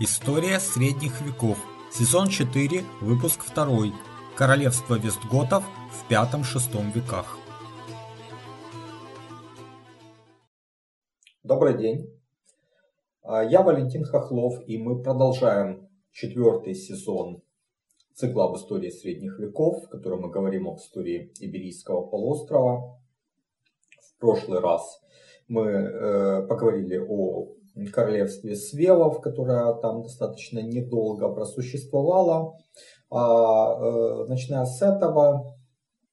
История средних веков. Сезон 4, выпуск 2. Королевство Вестготов в V-VI веках. Добрый день. А, я Валентин Хохлов, и мы продолжаем четвертый сезон цикла об истории средних веков, в котором мы говорим об истории Иберийского полуострова. В прошлый раз мы э, поговорили о королевстве Свевов, которое там достаточно недолго просуществовало. А, э, начиная с этого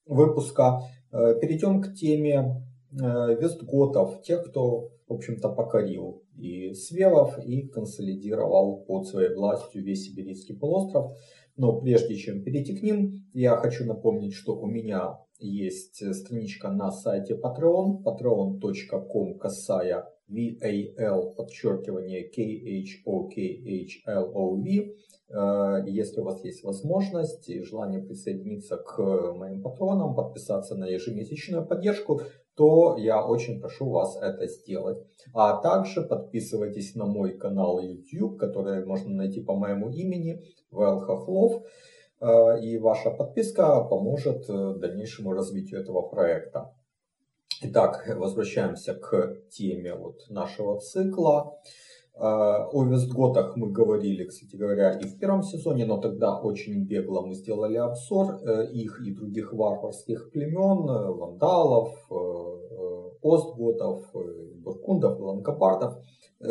выпуска э, перейдем к теме э, вестготов, тех, кто, в общем-то, покорил и Свевов, и консолидировал под своей властью весь Сибирийский полуостров. Но прежде чем перейти к ним, я хочу напомнить, что у меня есть страничка на сайте Patreon, patreon.com касая VAL, подчеркивание KHOKHLOV. Э, если у вас есть возможность и желание присоединиться к моим патронам, подписаться на ежемесячную поддержку, то я очень прошу вас это сделать. А также подписывайтесь на мой канал YouTube, который можно найти по моему имени, Вэл. Э, и ваша подписка поможет э, дальнейшему развитию этого проекта. Итак, возвращаемся к теме вот нашего цикла. А, о Вестготах мы говорили, кстати говоря, и в первом сезоне, но тогда очень бегло мы сделали обзор э, их и других варварских племен, э, вандалов, э, остготов, буркундов, лангобардов,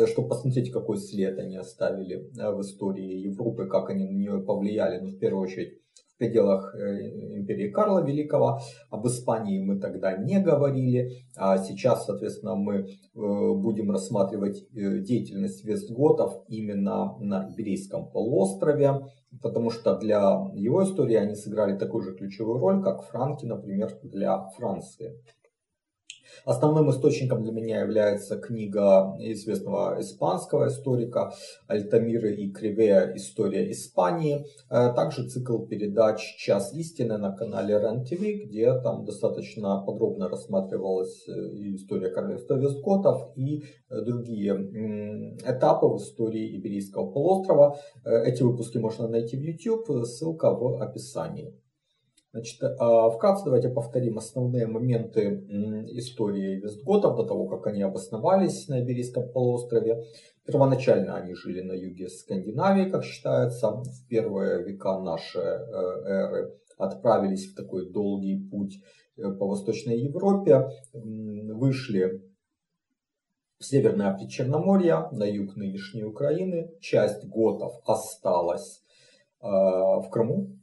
чтобы посмотреть, какой след они оставили в истории Европы, как они на нее повлияли, ну, в первую очередь, пределах э, империи Карла Великого. Об Испании мы тогда не говорили. А сейчас, соответственно, мы э, будем рассматривать э, деятельность вестготов именно на Иберийском полуострове, потому что для его истории они сыграли такую же ключевую роль, как франки, например, для Франции. Основным источником для меня является книга известного испанского историка Альтамиры и Кривея «История Испании». Э, также цикл передач «Час истины» на канале РЕН-ТВ, где там достаточно подробно рассматривалась э, история королевства Вестготов и э, другие этапы в истории Иберийского полуострова. Эти выпуски можно найти в YouTube, ссылка в описании. Значит, а, вкратце давайте повторим основные моменты истории Вестготов до того, как они обосновались на Иберийском полуострове. Первоначально они жили на юге Скандинавии, как считается, в первые века нашей э, эры отправились в такой долгий путь э, по Восточной Европе, вышли в Северное Причерноморье, на юг нынешней Украины. Часть готов осталась э, в Крыму,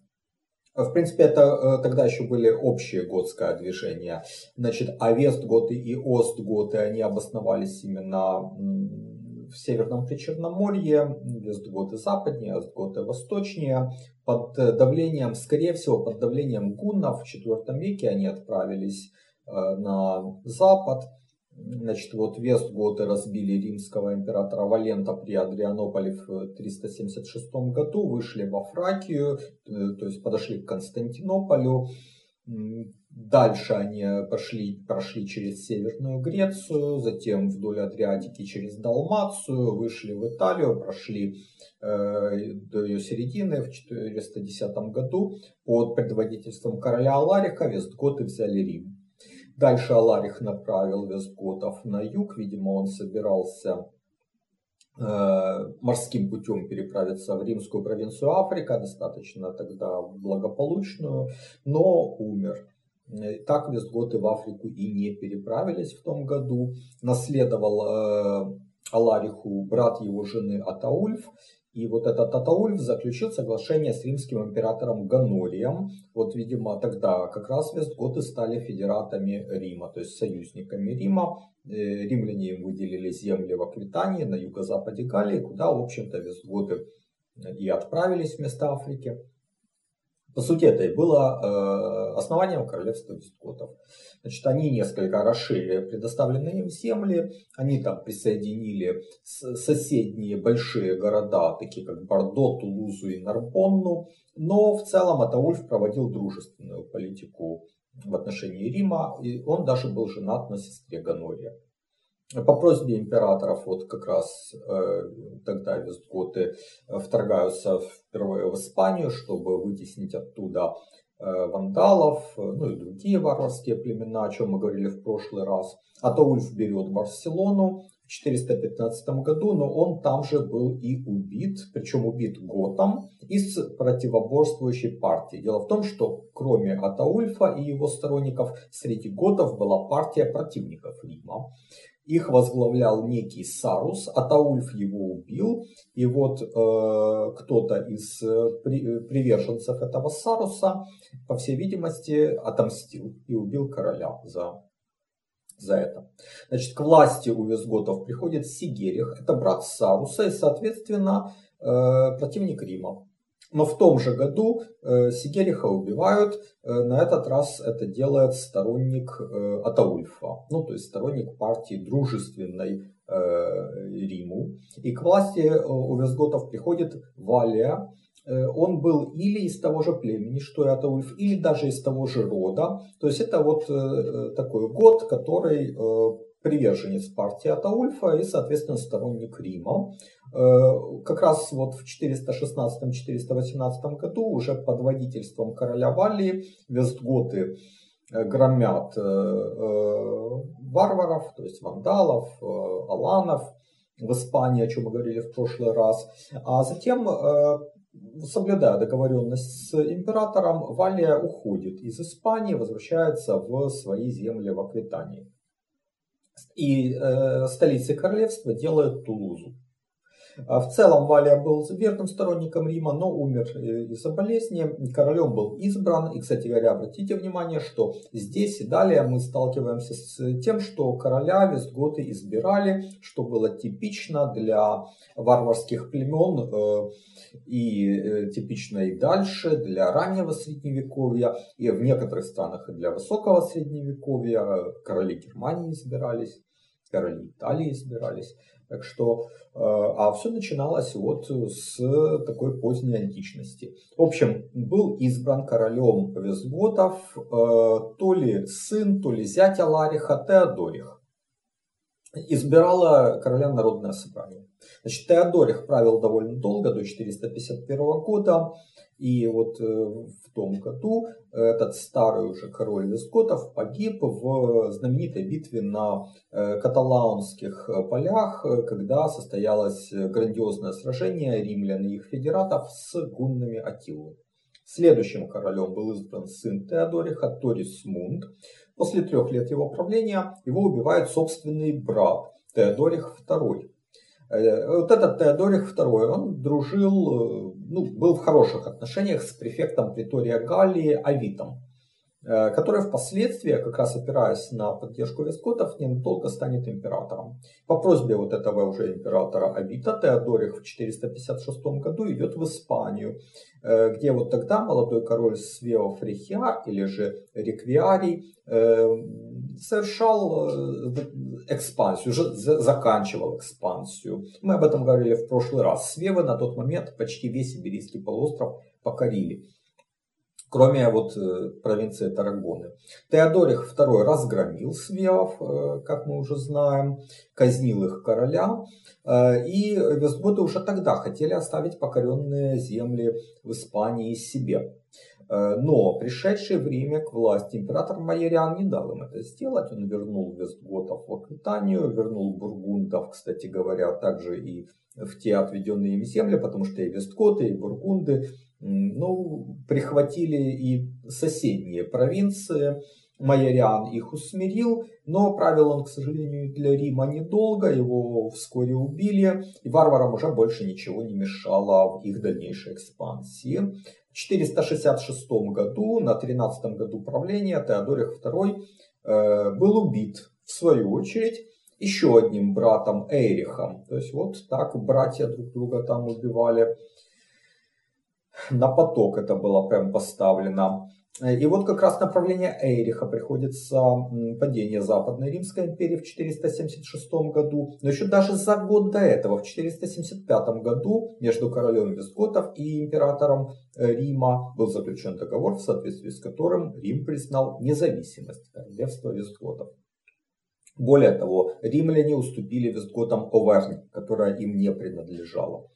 в принципе, это э, тогда еще были общие готское движение. Значит, а Вестготы и Остготы, они обосновались именно в Северном Причерноморье, Вестготы западнее, Остготы восточнее. Под давлением, скорее всего, под давлением гуннов в IV веке они отправились э, на запад. Значит, вот Вестготы разбили римского императора Валента при Адрианополе в 376 году, вышли во Фракию, э, то есть подошли к Константинополю. Дальше они пошли, прошли через Северную Грецию, затем вдоль Адриатики через Далмацию, вышли в Италию, прошли э, до ее середины в 410 году. Под предводительством короля Аларика Вестготы взяли Рим. Дальше Аларих направил Вестготов на юг. Видимо, он собирался э, морским путем переправиться в римскую провинцию Африка, достаточно тогда благополучную, но умер. Так Вестготы в Африку и не переправились в том году. Наследовал э, Алариху брат его жены Атаульф, и вот этот Атаульф заключил соглашение с римским императором Ганорием. Вот, видимо, тогда как раз вестготы стали федератами Рима, то есть союзниками Рима. Э, римляне им выделили земли в Аквитании, на юго-западе Галлии, куда, в общем-то, вестготы и отправились вместо Африки. По сути, это и было э, основанием королевства вестготов. Значит, они несколько расширили предоставленные им земли, они там присоединили соседние большие города, такие как Бордо, Тулузу и Нарбонну, но в целом Атаульф проводил дружественную политику в отношении Рима, и он даже был женат на сестре Ганория. По просьбе императоров, вот как раз э, тогда вестготы вторгаются впервые в Испанию, чтобы вытеснить оттуда э, вандалов, ну и другие варварские племена, о чем мы говорили в прошлый раз. Атаульф берет Барселону, 415 году, но он там же был и убит, причем убит Готом из противоборствующей партии. Дело в том, что кроме Атаульфа и его сторонников, среди готов была партия противников Рима. Их возглавлял некий Сарус, Атаульф его убил, и вот э, кто-то из э, при, э, приверженцев этого Саруса, по всей видимости, отомстил и убил короля за за это. Значит, к власти у визготов приходит Сигерих, это брат Саруса и, соответственно, э, противник Рима. Но в том же году э, Сигериха убивают, э, на этот раз это делает сторонник Атаульфа, ну то есть сторонник партии дружественной Риму. И к власти у визготов приходит Валия, Э, он был или из того же племени, что и Атаульф, или даже из того же рода. То есть это вот э, такой год, который э, приверженец партии Атаульфа и, соответственно, сторонник Рима. Как раз вот в 416-418 году уже под водительством короля Валлии вестготы громят варваров, то есть вандалов, аланов в Испании, о чем мы говорили в прошлый раз. А затем соблюдая договоренность с императором, Валия уходит из Испании, возвращается в свои земли в Аквитании. И э, столицей королевства делает Тулузу. А в целом Валия был верным сторонником Рима, но умер э, из-за болезни. Королем был избран. И, кстати говоря, обратите внимание, что здесь и далее мы сталкиваемся с тем, что короля вестготы избирали, что было типично для варварских племен э, и э, типично и дальше для раннего средневековья, и в некоторых странах и для высокого средневековья. Короли Германии избирались, короли Италии избирались. Так что, э, а все начиналось вот с такой поздней античности. В общем, был избран королем Визготов э, то ли сын, то ли зять Алариха Теодорих. Избирала короля народное собрание. Значит, Теодорих правил довольно долго, до 451 года. И вот э, в том году этот старый уже король Вискотов погиб в знаменитой битве на э, каталаунских полях, когда состоялось грандиозное сражение римлян и их федератов с гуннами Атилы. Следующим королем был избран сын Теодориха, Торис Мунд. После трех лет его правления его убивает собственный брат Теодорих II. Э, вот этот Теодорих II, он дружил, э, ну, был в хороших отношениях с префектом Притория Галлии Авитом, э, который впоследствии, как раз опираясь на поддержку вискотов, недолго станет императором. По просьбе вот этого уже императора Авита Теодорих в 456 году идет в Испанию, где вот тогда молодой король Свео Фрихиар или же Реквиарий совершал э, экспансию, уже заканчивал экспансию. Мы об этом говорили в прошлый раз. Свевы на тот момент почти весь Сибирийский полуостров покорили. Кроме вот э, провинции Тарагоны. Теодорих II разгромил свевов, э, как мы уже знаем, казнил их короля. И вестготы уже тогда хотели оставить покоренные земли в Испании себе. Э, но пришедшее время к власти император Майориан не дал им это сделать. Он вернул Вестготов в Аквитанию, вернул Бургундов, кстати говоря, также и в те отведенные им земли, потому что и Вестготы, и Бургунды ну, прихватили и соседние провинции. Майориан их усмирил, но правил он, к сожалению, для Рима недолго, его вскоре убили, и варварам уже больше ничего не мешало в их дальнейшей экспансии. 466 году, на 13 году правления, Теодорих II э, был убит, в свою очередь, еще одним братом Эрихом. То есть вот так братья друг друга там убивали. На поток это было прям поставлено. И вот как раз направление Эйриха приходится падение Западной Римской империи в 476 году. Но еще даже за год до этого, в 475 году, между королем Визготов и императором э, Рима был заключен договор, в соответствии с которым Рим признал независимость королевства Визготов. Более того, римляне уступили вестготам Овернь, которая им не принадлежала.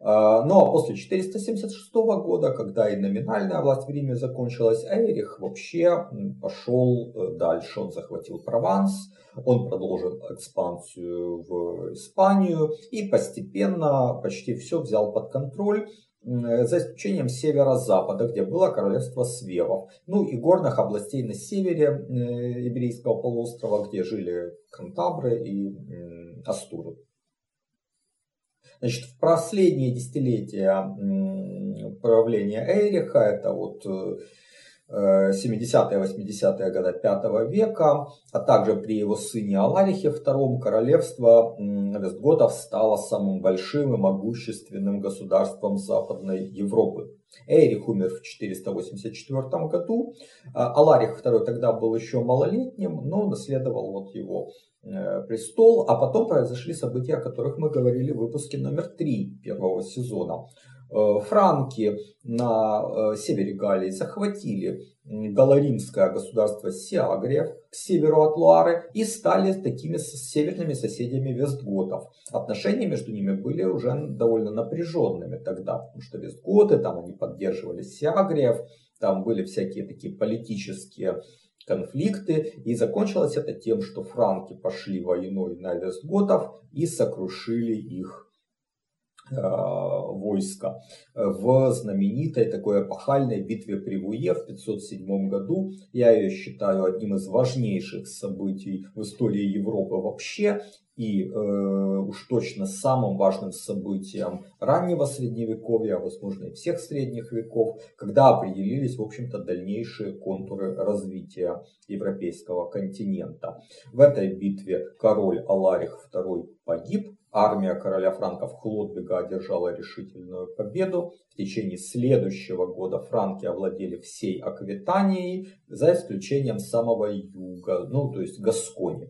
А, а после 476 года, когда и номинальная власть в Риме закончилась, Эйрих вообще пошел э, дальше. Он захватил Прованс, он продолжил экспансию в Испанию и постепенно почти все взял под контроль за исключением севера-запада, где было королевство Свевов, ну и горных областей на севере э, Иберийского полуострова, где жили Кантабры и Астуры. Значит, в последние десятилетия правления Эриха, это вот э, 70-80-е годы 5 века, а также при его сыне Аларихе II королевство Вестготов стало самым большим и могущественным государством Западной Европы. Эрих умер в 484 году, а Аларих II тогда был еще малолетним, но наследовал вот его э, престол, а потом произошли события, о которых мы говорили в выпуске номер 3 первого сезона. Э, франки на э, севере Галлии захватили галаримское государство Сиагриев к северу от Луары и стали такими северными соседями вестготов. Отношения между ними были уже довольно напряженными тогда, потому что вестготы, там они поддерживали Сиагриев, там были всякие такие политические конфликты, и закончилось это тем, что франки пошли войной на вестготов и сокрушили их войска в знаменитой такой эпохальной битве при Вуе в 507 году. Я ее считаю одним из важнейших событий в истории Европы вообще и э, уж точно самым важным событием раннего средневековья, а возможно и всех средних веков, когда определились, в общем-то, дальнейшие контуры развития европейского континента. В этой битве король Аларих II погиб, Армия короля франков Хлодвига одержала решительную победу. В течение следующего года франки овладели всей Аквитанией, за исключением самого юга, ну то есть Гаскони,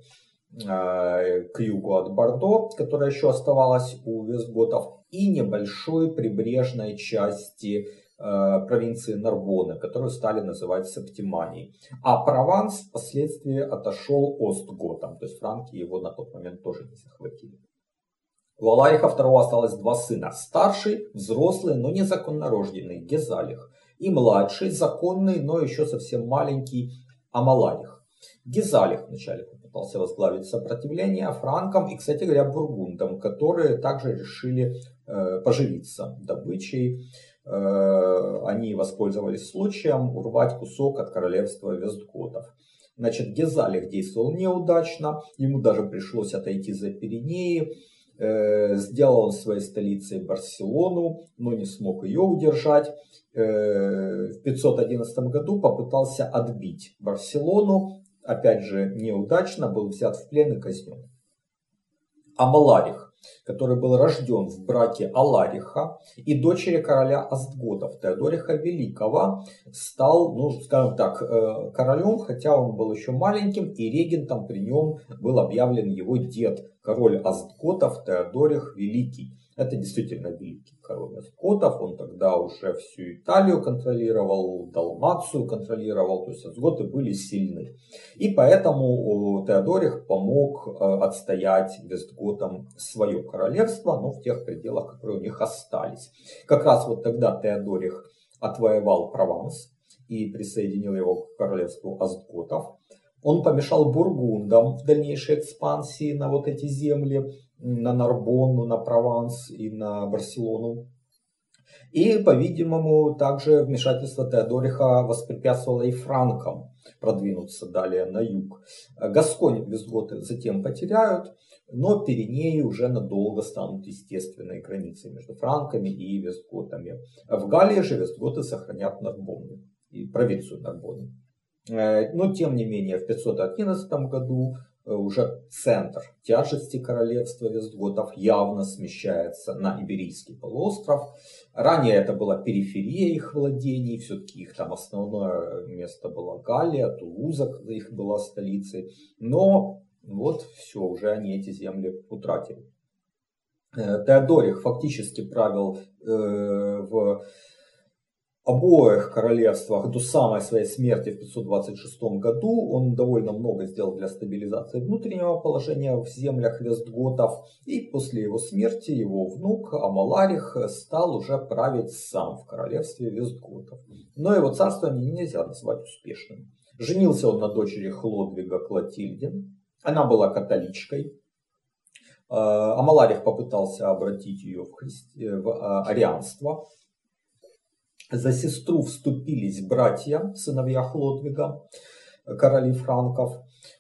э, к югу от Бордо, которая еще оставалась у вестготов, и небольшой прибрежной части э, провинции Нарбоны, которую стали называть Септиманией. А Прованс впоследствии отошел Остготам, то есть франки его на тот момент тоже не захватили. У Алариха II осталось два сына. Старший, взрослый, но незаконно рожденный, Гезалих. И младший, законный, но еще совсем маленький, Амаларих. Гезалих вначале попытался возглавить сопротивление франкам и, кстати говоря, бургундам, которые также решили э, поживиться добычей. Э, они воспользовались случаем урвать кусок от королевства Вестготов. Значит, Гезалих действовал неудачно, ему даже пришлось отойти за Пиренеи, сделал своей столицей Барселону, но не смог ее удержать. Э, в 511 году попытался отбить Барселону, опять же неудачно, был взят в плен и казнен. Амаларих который был рожден в браке Алариха и дочери короля Астготов, Теодориха Великого, стал, ну, скажем так, э, королем, хотя он был еще маленьким, и регентом при нем был объявлен его дед, король Астготов Теодорих Великий. Это действительно великий король Скотов. Он тогда уже всю Италию контролировал, Далмацию контролировал. То есть Остготы были сильны. И поэтому Теодорих помог э, отстоять Вестготам свое королевство, но в тех пределах, которые у них остались. Как раз вот тогда Теодорих отвоевал Прованс и присоединил его к королевству Остготов. Он помешал бургундам в дальнейшей экспансии на вот эти земли на Нарбонну, на Прованс и на Барселону. И, по-видимому, также вмешательство Теодориха воспрепятствовало и франкам продвинуться далее на юг. Гасконь визготы затем потеряют, но Пиренеи уже надолго станут естественной границей между франками и вестготами. В Галлии же вестготы сохранят Нарбонну и провинцию Нарбонны. Э, но тем не менее в 511 году Э, уже центр тяжести королевства Вестготов явно смещается на Иберийский полуостров. Ранее это была периферия их владений, все-таки их там основное место было Галлия, Тулуза, их была столицей. Но вот все, уже они эти земли утратили. Э, Теодорих фактически правил э, в обоих королевствах до самой своей смерти в 526 году. Он довольно много сделал для стабилизации внутреннего положения в землях Вестготов. И после его смерти его внук Амаларих стал уже править сам в королевстве Вестготов. Но его царствование нельзя назвать успешным. Женился он на дочери Хлодвига Клотильде. Она была католичкой. А, Амаларих попытался обратить ее в, христи... в а, арианство, за сестру вступились братья, сыновья Хлодвига, короли франков.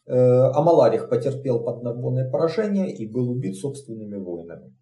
Э, Амаларих потерпел подногонное поражение и был убит собственными воинами.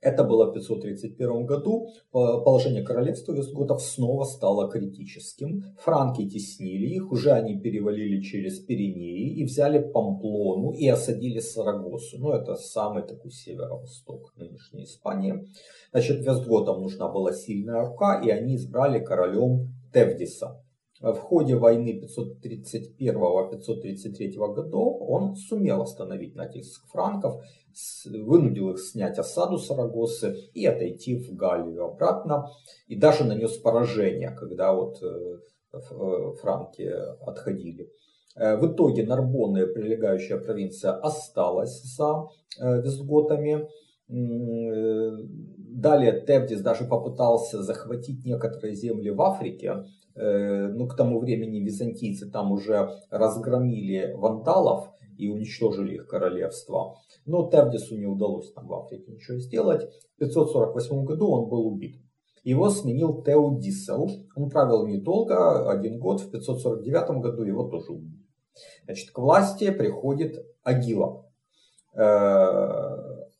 Это было в 531 году. Положение королевства вестготов снова стало критическим. Франки теснили их, уже они перевалили через Пиренеи и взяли Памплону и осадили Сарагосу. Ну, это самый такой северо-восток нынешней Испании. Значит, вестготам нужна была сильная рука, и они избрали королем Тевдиса. В ходе войны 531-533 годов он сумел остановить натиск франков, вынудил их снять осаду Сарагосы и отойти в Галлию обратно, и даже нанес поражение, когда вот э, э, франки отходили. Э, в итоге Нарбонна и прилегающая провинция осталась за визготами. Далее Тевдис даже попытался захватить некоторые земли в Африке, ну, к тому времени византийцы там уже разгромили вандалов и уничтожили их королевство. Но Тевдису не удалось там в Африке ничего сделать. В 548 году он был убит. Его сменил Теодисел. Он правил недолго, один год. В 549 году его тоже убили. Значит, к власти приходит Агила.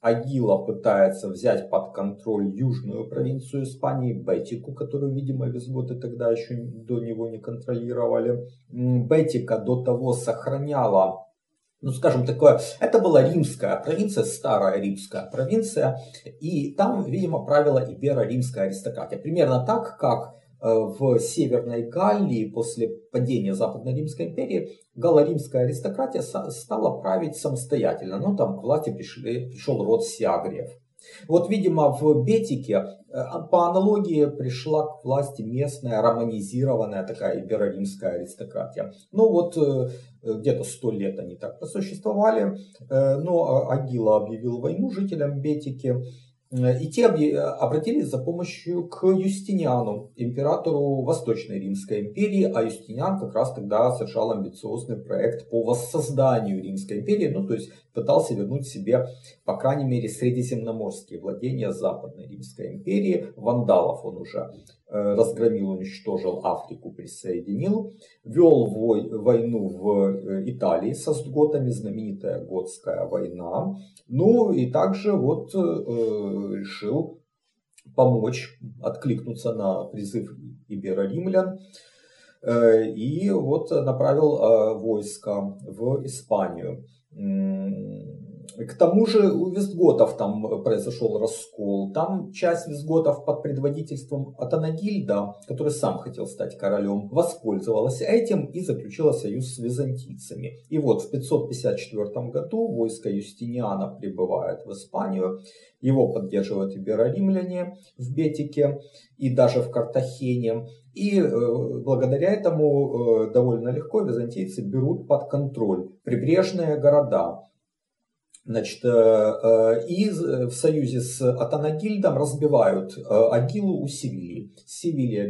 Агила пытается взять под контроль южную провинцию Испании, Бетику, которую, видимо, визготы тогда еще до него не контролировали. Бетика до того сохраняла ну, скажем, такое, это была римская провинция, старая римская провинция, и там, видимо, правила иберо-римская аристократия. Примерно так, как в Северной Галлии после падения Западной Римской империи галло-римская аристократия стала править самостоятельно. Ну, там к власти пришли, пришел род Сиагриев. Вот, видимо, в Бетике э, по аналогии пришла к власти местная романизированная такая иберо-римская аристократия. Ну вот э, где-то сто лет они так просуществовали, но Агила объявил войну жителям Бетики. И те обратились за помощью к Юстиниану, императору Восточной Римской империи, а Юстиниан как раз тогда совершал амбициозный проект по воссозданию Римской империи, ну то есть пытался вернуть себе, по крайней мере, средиземноморские владения Западной Римской империи. Вандалов он уже э, разгромил, уничтожил, Африку присоединил. Вел войну в э, Италии со сготами, знаменитая Готская война. Ну и также вот э, решил помочь, откликнуться на призыв иберо-римлян и вот направил войска в Испанию. К тому же у вестготов там произошел раскол. Там часть вестготов под предводительством Атанагильда, который сам хотел стать королем, воспользовалась этим и заключила союз с византийцами. И вот в 554 году войско Юстиниана прибывает в Испанию. Его поддерживают иберо-римляне в Бетике и даже в Картахене. И э, благодаря этому э, довольно легко византийцы берут под контроль прибрежные города. Значит, э, и в союзе с Атанагильдом разбивают Агилу у Севильи. Севилья,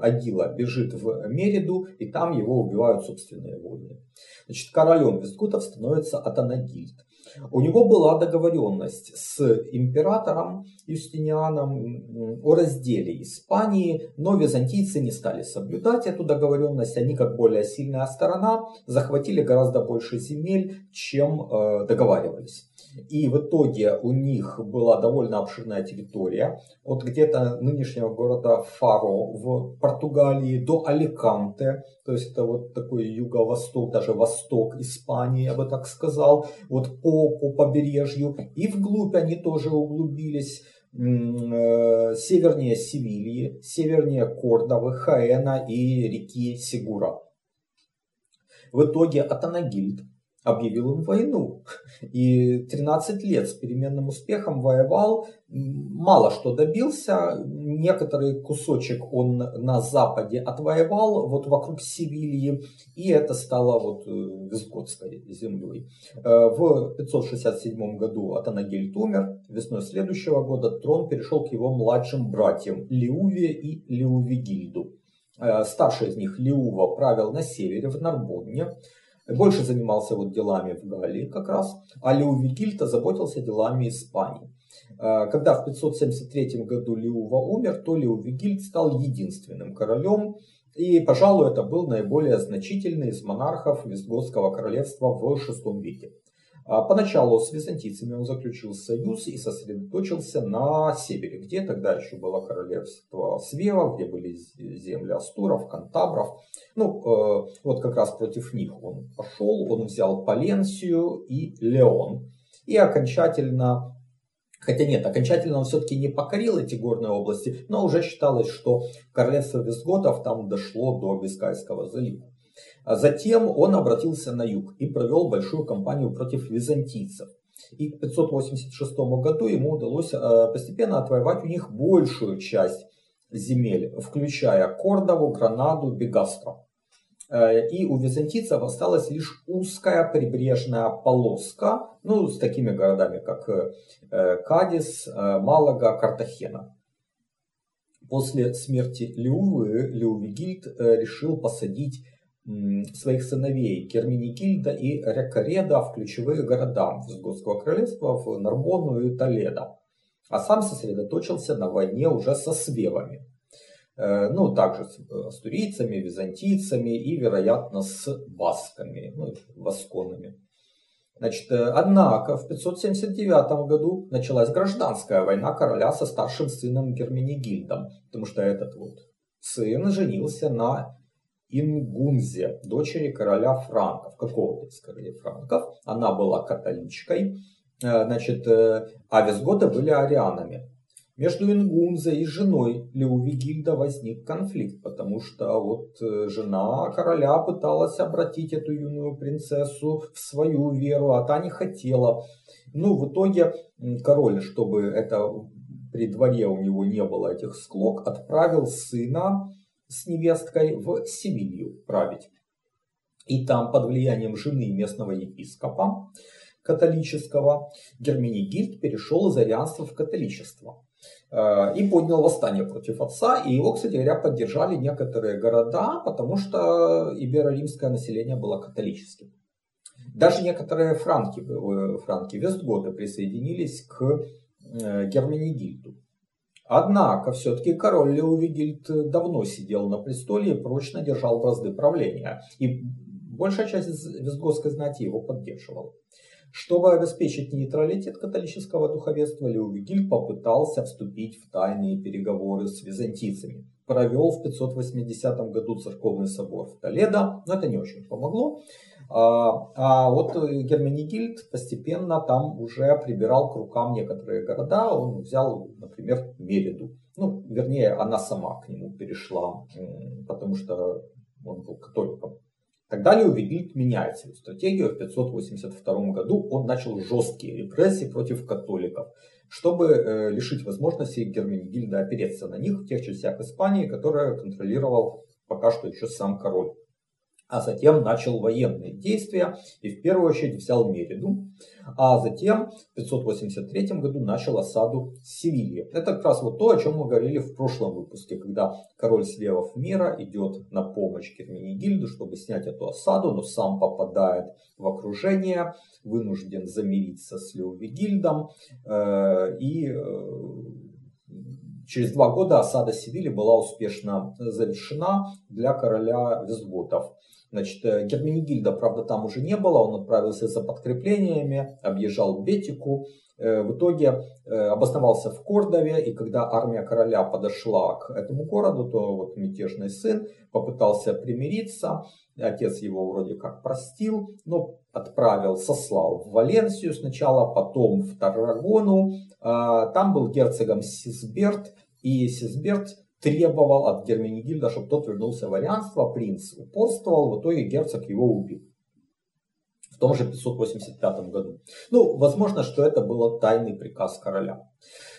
Агила бежит в Мериду, и там его убивают собственные воины. Значит, королем вестгутов становится Атанагильд. У него была договоренность с императором Юстинианом о разделе Испании, но византийцы не стали соблюдать эту договоренность. Они, как более сильная сторона, захватили гораздо больше земель, чем э, договаривались. И в итоге у них была довольно обширная территория, от где-то нынешнего города Фаро в Португалии до Аликанте, то есть это вот такой юго-восток, даже восток Испании, я бы так сказал, вот по, по побережью. И вглубь они тоже углубились э, севернее Севильи, севернее Кордовы, Хаэна и реки Сигура. В итоге Атанагильд объявил им войну. И 13 лет с переменным успехом воевал, мало что добился, некоторый кусочек он на западе отвоевал, вот вокруг Севильи, и это стало вот э, Визготской землей. Э, в 567 году Атанагельд умер, весной следующего года трон перешел к его младшим братьям Лиуве и Лиувигильду. Э, старший из них Лиува правил на севере, в Нарбонне, больше занимался вот делами в Галлии как раз, а Леувигильд заботился делами Испании. Э, когда в 573 году Леува умер, то Леувигильд стал единственным королем, и, пожалуй, это был наиболее значительный из монархов Визготского королевства в VI веке. А поначалу с византийцами он заключил союз и сосредоточился на севере, где тогда еще было королевство Свева, где были земли Астуров, Кантабров. Ну, э, вот как раз против них он пошел, он взял Паленсию и Леон. И окончательно Хотя нет, окончательно он все-таки не покорил эти горные области, но уже считалось, что королевство Визготов там дошло до Бискайского залива. А затем он обратился на юг и провел большую кампанию против византийцев. И к 586 году ему удалось э, постепенно отвоевать у них большую часть земель, включая Кордову, Гранаду, Бегастро. Э, и у византийцев осталась лишь узкая прибрежная полоска, ну, с такими городами, как э, Кадис, Малага, Картахена. После смерти Леувы, Леувигильд решил посадить своих сыновей Керминикильда и Рекареда в ключевые города Визготского королевства, в Нарбону и Толедо. А сам сосредоточился на войне уже со свевами. Э, ну, также с э, астурийцами, византийцами и, вероятно, с басками, ну, восконами. Значит, э, однако в 579 году началась гражданская война короля со старшим сыном Герменигильдом, потому что этот вот сын женился на Ингунзе, дочери короля франков, какого-то из королей франков. Она была католичкой, э, значит, э, а визготы были арианами. Между Ингунзе и женой Леувигильда возник конфликт, потому что вот э, жена короля пыталась обратить эту юную принцессу в свою веру, а та не хотела. Ну, в итоге король, чтобы это при дворе у него не было этих склок, отправил сына с невесткой в Севилью править. И там под влиянием жены местного епископа католического Герменигильд перешел из арианства в католичество э, и поднял восстание против отца. И его, кстати говоря, поддержали некоторые города, потому что иберо-римское население было католическим. Даже некоторые франки, э, франки Вестготы присоединились к э, Герменигильду. Однако, все-таки король Леовигильд давно сидел на престоле и прочно держал бразды правления. И большая часть визготской знати его поддерживала. Чтобы обеспечить нейтралитет католического духовенства, Леовигильд попытался вступить в тайные переговоры с византийцами. Провел в 580 году церковный собор в Толедо, но это не очень помогло. А, а вот Герменигильд постепенно там уже прибирал к рукам некоторые города. Он взял, например, Мериду. Ну, вернее, она сама к нему перешла, потому что он был католиком. Тогда Леовигильд меняет свою стратегию. В 582 году он начал жесткие репрессии против католиков, чтобы э, лишить возможности Герменигильда опереться на них в тех частях Испании, которые контролировал пока что еще сам король а затем начал военные действия и в первую очередь взял Мериду, а затем в 583 году начал осаду Севильи. Это как раз вот то, о чем мы говорили в прошлом выпуске, когда король Свевов мира идет на помощь Керменигильду, чтобы снять эту осаду, но сам попадает в окружение, вынужден замириться с Леовигильдом э, и э, Через два года осада Севили была успешно завершена для короля Визготов. Значит, э, Герменигильда, правда, там уже не было, он отправился за подкреплениями, объезжал Бетику, в итоге э, обосновался в Кордове, и когда армия короля подошла к этому городу, то вот мятежный сын попытался примириться, отец его вроде как простил, но отправил, сослал в Валенсию сначала, потом в Таррагону, а, там был герцогом Сисберт, и Сисберт требовал от Герменигильда, чтобы тот вернулся в арианство, принц упорствовал, в итоге герцог его убил. В том же 585 году. Ну, возможно, что это был тайный приказ короля.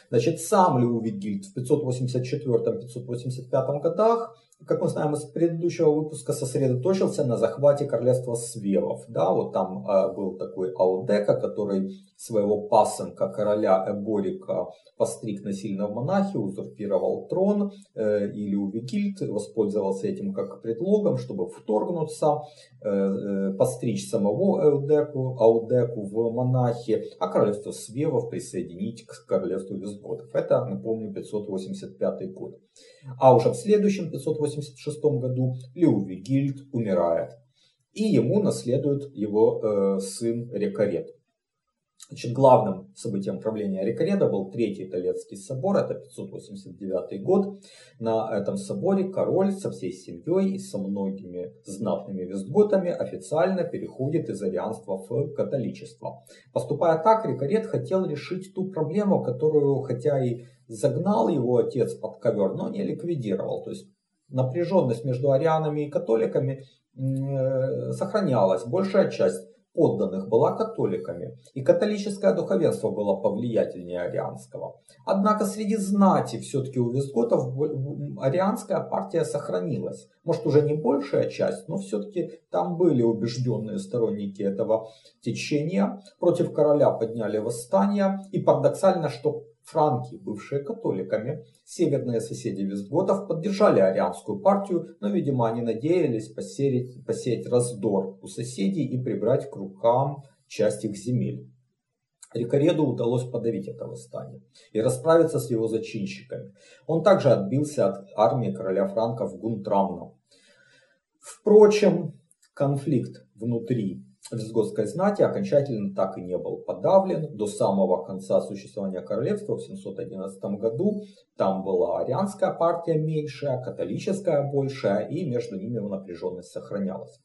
Значит, сам Леувигильд в 584-585 годах как мы знаем из предыдущего выпуска, сосредоточился на захвате королевства Свевов. Да, вот там э, был такой Аудека, который своего пасынка короля Эборика постриг насильно в монахи, узурпировал трон, э, или Увикильд воспользовался этим как предлогом, чтобы вторгнуться, э, э, постричь самого Аудеку, Аудеку в монахи, а королевство Свевов присоединить к королевству Визготов. Это, напомню, 585 год. А уже в следующем 586 году Леувигильд умирает. И ему наследует его э, сын Рекарет. Значит, главным событием правления Рикареда был Третий Толецкий собор, это 589 год. На этом соборе король со всей семьей и со многими знатными вестготами официально переходит из арианства в католичество. Поступая так, Рикаред хотел решить ту проблему, которую, хотя и загнал его отец под ковер, но не ликвидировал. То есть напряженность между арианами и католиками э, сохранялась. Большая часть подданных была католиками, и католическое духовенство было повлиятельнее арианского. Однако среди знати все-таки у визготов арианская партия сохранилась. Может уже не большая часть, но все-таки там были убежденные сторонники этого течения. Против короля подняли восстание, и парадоксально, что Франки, бывшие католиками, северные соседи вестготов поддержали арианскую партию, но, видимо, они надеялись посеять, посеять раздор у соседей и прибрать к рукам часть их земель. Рикареду удалось подавить это восстание и расправиться с его зачинщиками. Он также отбился от армии короля франков Гунтрамна. Впрочем, конфликт внутри Визготской знати окончательно так и не был подавлен до самого конца существования королевства в 711 году. Там была арианская партия меньшая, католическая большая, и между ними напряженность сохранялась.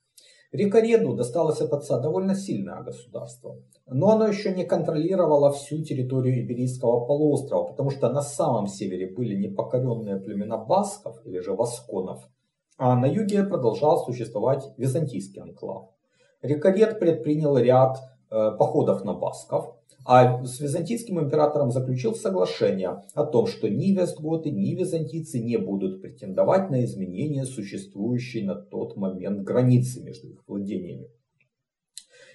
Рикареду досталось от отца довольно сильное государство, но оно еще не контролировало всю территорию Иберийского полуострова, потому что на самом севере были непокоренные племена басков или же васконов, а на юге продолжал существовать византийский анклав. Рикарет предпринял ряд э, походов на басков, а с византийским императором заключил соглашение о том, что ни вестготы, ни византийцы не будут претендовать на изменение существующей на тот момент границы между их владениями.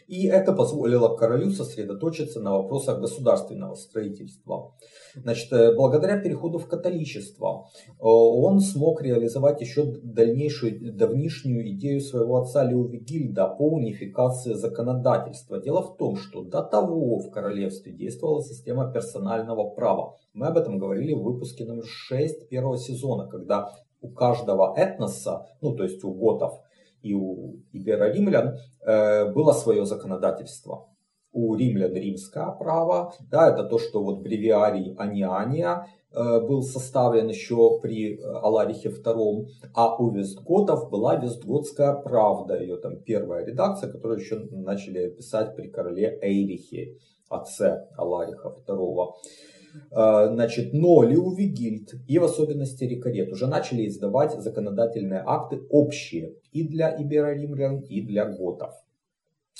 И это позволило королю сосредоточиться на вопросах государственного строительства. Значит, э, благодаря переходу в католичество э, он смог реализовать еще дальнейшую, давнишнюю идею своего отца Леовигильда по унификации законодательства. Дело в том, что до того в королевстве действовала система персонального права. Мы об этом говорили в выпуске номер 6 первого сезона, когда у каждого этноса, ну то есть у готов, и у иберо-римлян э, было свое законодательство. У римлян римское право, да, это то, что вот бревиарий Аниания э, был составлен еще при э, Аларихе II, а у вестготов была вестготская правда, ее там первая редакция, которую еще начали писать при короле Эйрихе, отце Алариха II. А, значит, но Леувигильд и в особенности Рикарет уже начали издавать законодательные акты общие и для иберо-римлян, и для готов.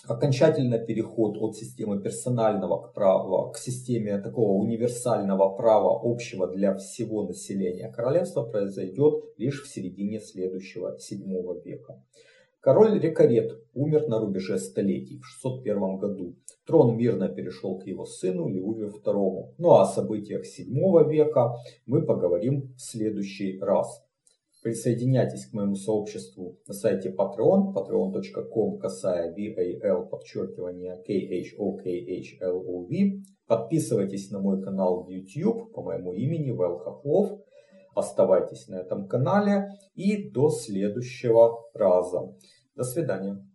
Окончательно переход от системы персонального права к системе такого универсального права общего для всего населения королевства произойдет лишь в середине следующего седьмого века. Король Рекарет умер на рубеже столетий в 601 году. Трон мирно перешел к его сыну Леуве II. Ну а о событиях 7 века мы поговорим в следующий раз. Присоединяйтесь к моему сообществу на сайте Patreon, patreon.com, касая VAL, подчеркивание KHOKHLOV. Подписывайтесь на мой канал в YouTube по моему имени Вэл Хохлов. Оставайтесь на этом канале и до следующего раза. До свидания.